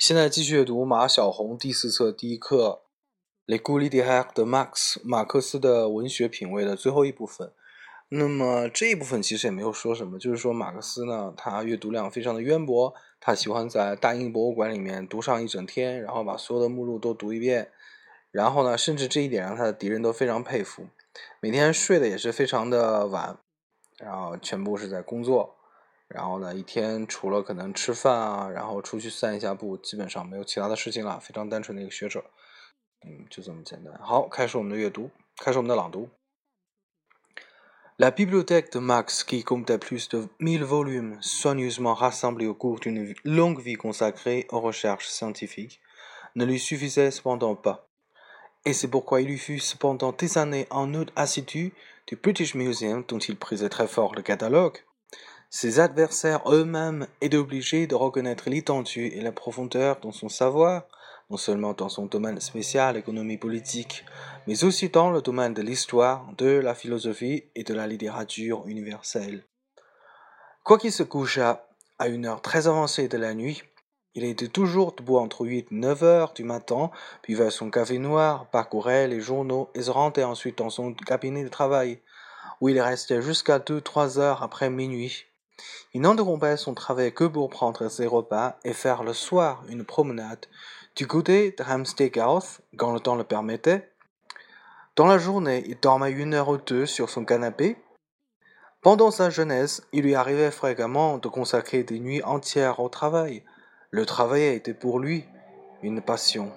现在继续读马小红第四册第一课《Les goûts littéraires de Marx》马克思的文学品味的最后一部分。那么这一部分其实也没有说什么，就是说马克思呢，他阅读量非常的渊博，他喜欢在大英博物馆里面读上一整天，然后把所有的目录都读一遍，然后呢，甚至这一点让他的敌人都非常佩服。每天睡的也是非常的晚，然后全部是在工作。然后呢，一天除了可能吃饭啊，然后出去散一下步，基本上没有其他的事情了。非常单纯的一个学者，嗯，就这么简单。好，开始我们的阅读，开始我们的朗读。La bibliothèque de Max, qui comptait plus de mille volumes soigneusement rassemblés au cours d'une longue vie consacrée aux recherches scientifiques, ne lui suffisait cependant pas. Et c'est pourquoi il lui fut cependant des années en août assidu du British Museum dont il prisait très fort le catalogue. ses adversaires eux-mêmes étaient obligés de reconnaître l'étendue et la profondeur dans son savoir, non seulement dans son domaine spécial, l'économie politique, mais aussi dans le domaine de l'histoire, de la philosophie et de la littérature universelle. Quoiqu'il se couchât à une heure très avancée de la nuit, il était toujours debout entre 8 et 9 heures du matin, buvait son café noir, parcourait les journaux et se rendait ensuite dans son cabinet de travail, où il restait jusqu'à 2-3 heures après minuit. Il n'interrompait son travail que pour prendre ses repas et faire le soir une promenade du côté de Hampstead quand le temps le permettait. Dans la journée, il dormait une heure ou deux sur son canapé. Pendant sa jeunesse, il lui arrivait fréquemment de consacrer des nuits entières au travail. Le travail était pour lui une passion.